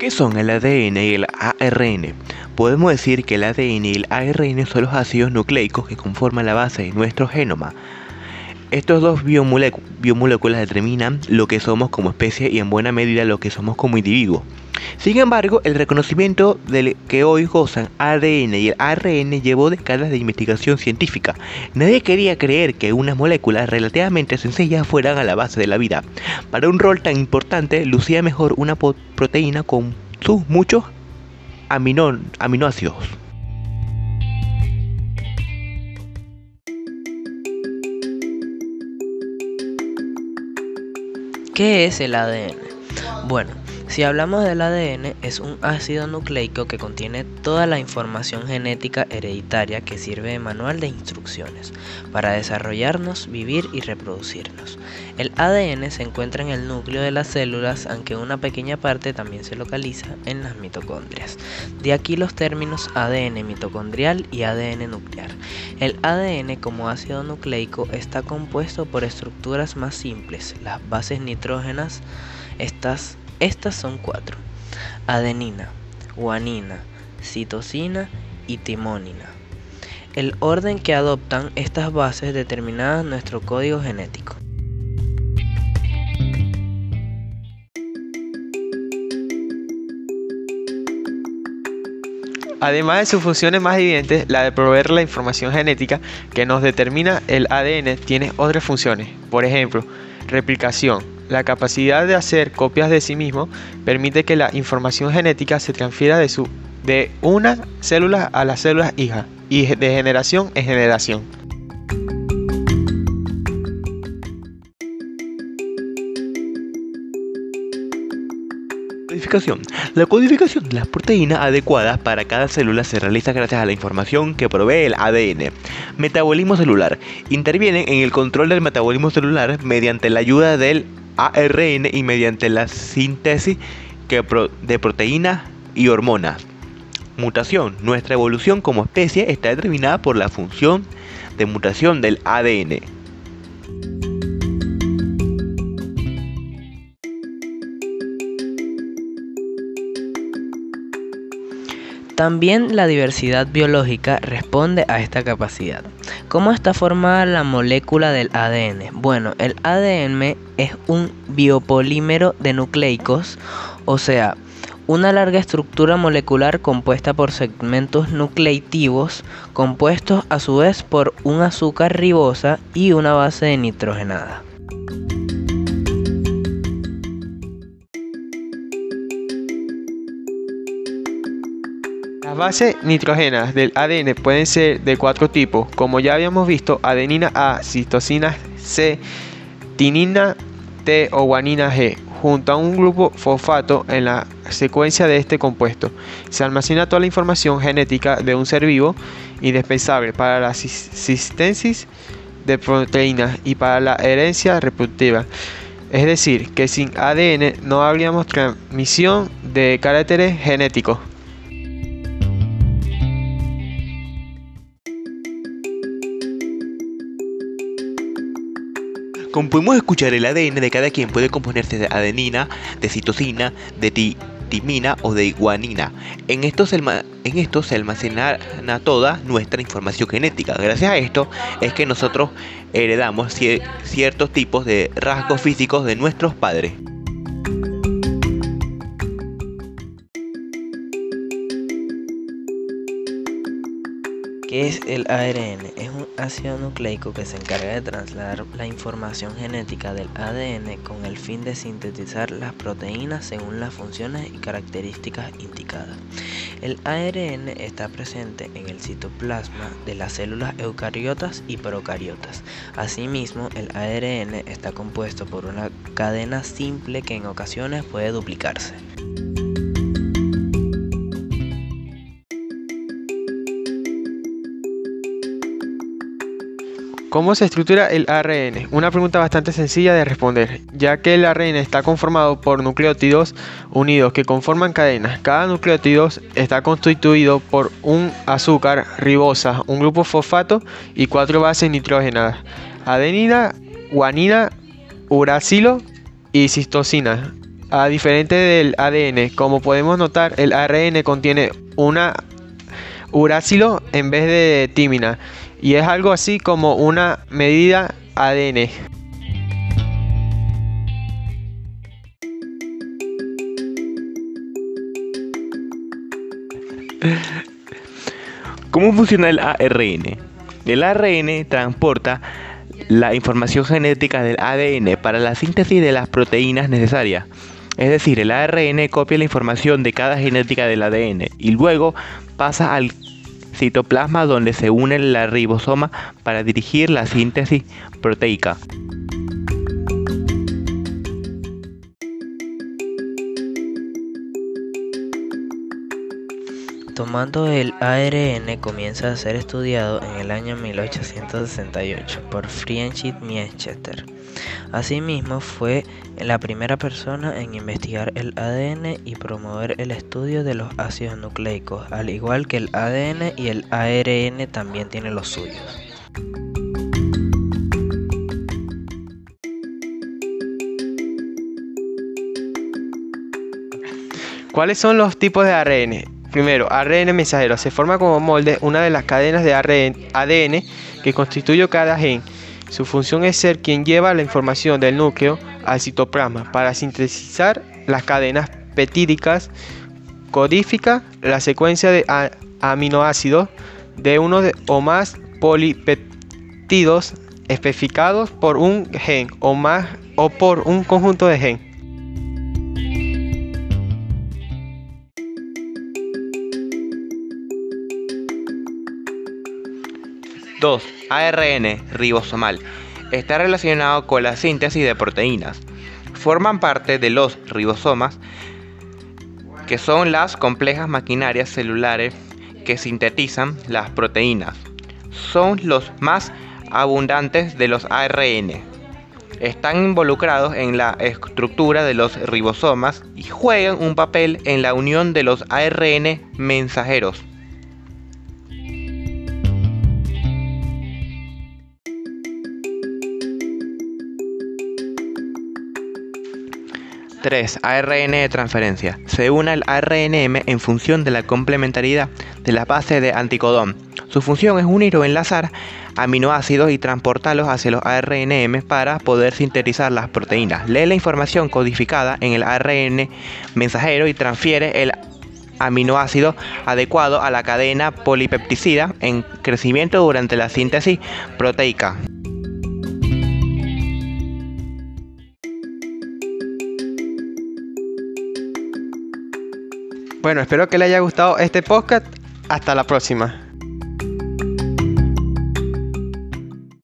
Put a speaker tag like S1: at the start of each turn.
S1: ¿Qué son el ADN y el ARN? Podemos decir que el ADN y el ARN son los ácidos nucleicos que conforman la base de nuestro genoma. Estos dos biomoléculas determinan lo que somos como especie y en buena medida lo que somos como individuo. Sin embargo, el reconocimiento del que hoy gozan ADN y el ARN llevó décadas de investigación científica. Nadie quería creer que unas moléculas relativamente sencillas fueran a la base de la vida. Para un rol tan importante, lucía mejor una proteína con sus muchos aminoácidos.
S2: ¿Qué es el ADN? Bueno, si hablamos del ADN, es un ácido nucleico que contiene toda la información genética hereditaria que sirve de manual de instrucciones para desarrollarnos, vivir y reproducirnos. El ADN se encuentra en el núcleo de las células, aunque una pequeña parte también se localiza en las mitocondrias. De aquí los términos ADN mitocondrial y ADN nuclear. El ADN como ácido nucleico está compuesto por estructuras más simples, las bases nitrógenas, estas estas son cuatro. Adenina, guanina, citosina y timonina. El orden que adoptan estas bases determina nuestro código genético.
S3: Además de sus funciones más evidentes, la de proveer la información genética que nos determina el ADN tiene otras funciones. Por ejemplo, replicación, la capacidad de hacer copias de sí mismo permite que la información genética se transfiera de, su, de una célula a las células hija y de generación en generación.
S1: Codificación. La codificación de las proteínas adecuadas para cada célula se realiza gracias a la información que provee el ADN. Metabolismo celular. Intervienen en el control del metabolismo celular mediante la ayuda del ARN y mediante la síntesis de proteínas y hormonas. Mutación. Nuestra evolución como especie está determinada por la función de mutación del ADN.
S2: También la diversidad biológica responde a esta capacidad. ¿Cómo está formada la molécula del ADN? Bueno, el ADN es un biopolímero de nucleicos, o sea, una larga estructura molecular compuesta por segmentos nucleativos compuestos a su vez por un azúcar ribosa y una base de nitrogenada.
S3: Las bases nitrógenas del ADN pueden ser de cuatro tipos, como ya habíamos visto, adenina A, citosina C, tinina T o guanina G, junto a un grupo fosfato en la secuencia de este compuesto. Se almacena toda la información genética de un ser vivo, indispensable para la existencia de proteínas y para la herencia reproductiva. Es decir, que sin ADN no habríamos transmisión de caracteres genéticos.
S1: Como podemos escuchar, el ADN de cada quien puede componerse de adenina, de citosina, de timina o de guanina. En esto se almacena toda nuestra información genética. Gracias a esto es que nosotros heredamos ciertos tipos de rasgos físicos de nuestros padres.
S2: ¿Qué es el ARN? Es un ácido nucleico que se encarga de trasladar la información genética del ADN con el fin de sintetizar las proteínas según las funciones y características indicadas. El ARN está presente en el citoplasma de las células eucariotas y procariotas. Asimismo, el ARN está compuesto por una cadena simple que en ocasiones puede duplicarse.
S3: ¿Cómo se estructura el ARN? Una pregunta bastante sencilla de responder, ya que el ARN está conformado por nucleótidos unidos que conforman cadenas. Cada nucleótido está constituido por un azúcar ribosa, un grupo fosfato y cuatro bases nitrógenas: adenina, guanina, uracilo y cistosina. a diferente del ADN. Como podemos notar, el ARN contiene una uracilo en vez de tímina y es algo así como una medida ADN.
S1: ¿Cómo funciona el ARN? El ARN transporta la información genética del ADN para la síntesis de las proteínas necesarias. Es decir, el ARN copia la información de cada genética del ADN y luego pasa al citoplasma donde se une la ribosoma para dirigir la síntesis proteica.
S2: Tomando el ARN comienza a ser estudiado en el año 1868 por Friedrich Miechester. Asimismo, fue la primera persona en investigar el ADN y promover el estudio de los ácidos nucleicos, al igual que el ADN y el ARN también tienen los suyos.
S3: ¿Cuáles son los tipos de ARN? Primero, ARN mensajero. Se forma como molde una de las cadenas de ADN que constituye cada gen. Su función es ser quien lleva la información del núcleo al citoplasma para sintetizar las cadenas peptídicas, codifica la secuencia de aminoácidos de uno o más polipeptidos especificados por un gen o más o por un conjunto de gen.
S1: 2. ARN ribosomal. Está relacionado con la síntesis de proteínas. Forman parte de los ribosomas, que son las complejas maquinarias celulares que sintetizan las proteínas. Son los más abundantes de los ARN. Están involucrados en la estructura de los ribosomas y juegan un papel en la unión de los ARN mensajeros. 3. ARN de transferencia. Se une al ARNM en función de la complementariedad de la base de anticodón. Su función es unir o enlazar aminoácidos y transportarlos hacia los ARNM para poder sintetizar las proteínas. Lee la información codificada en el ARN mensajero y transfiere el aminoácido adecuado a la cadena polipepticida en crecimiento durante la síntesis proteica.
S3: Bueno, espero que le haya gustado este podcast. Hasta la próxima.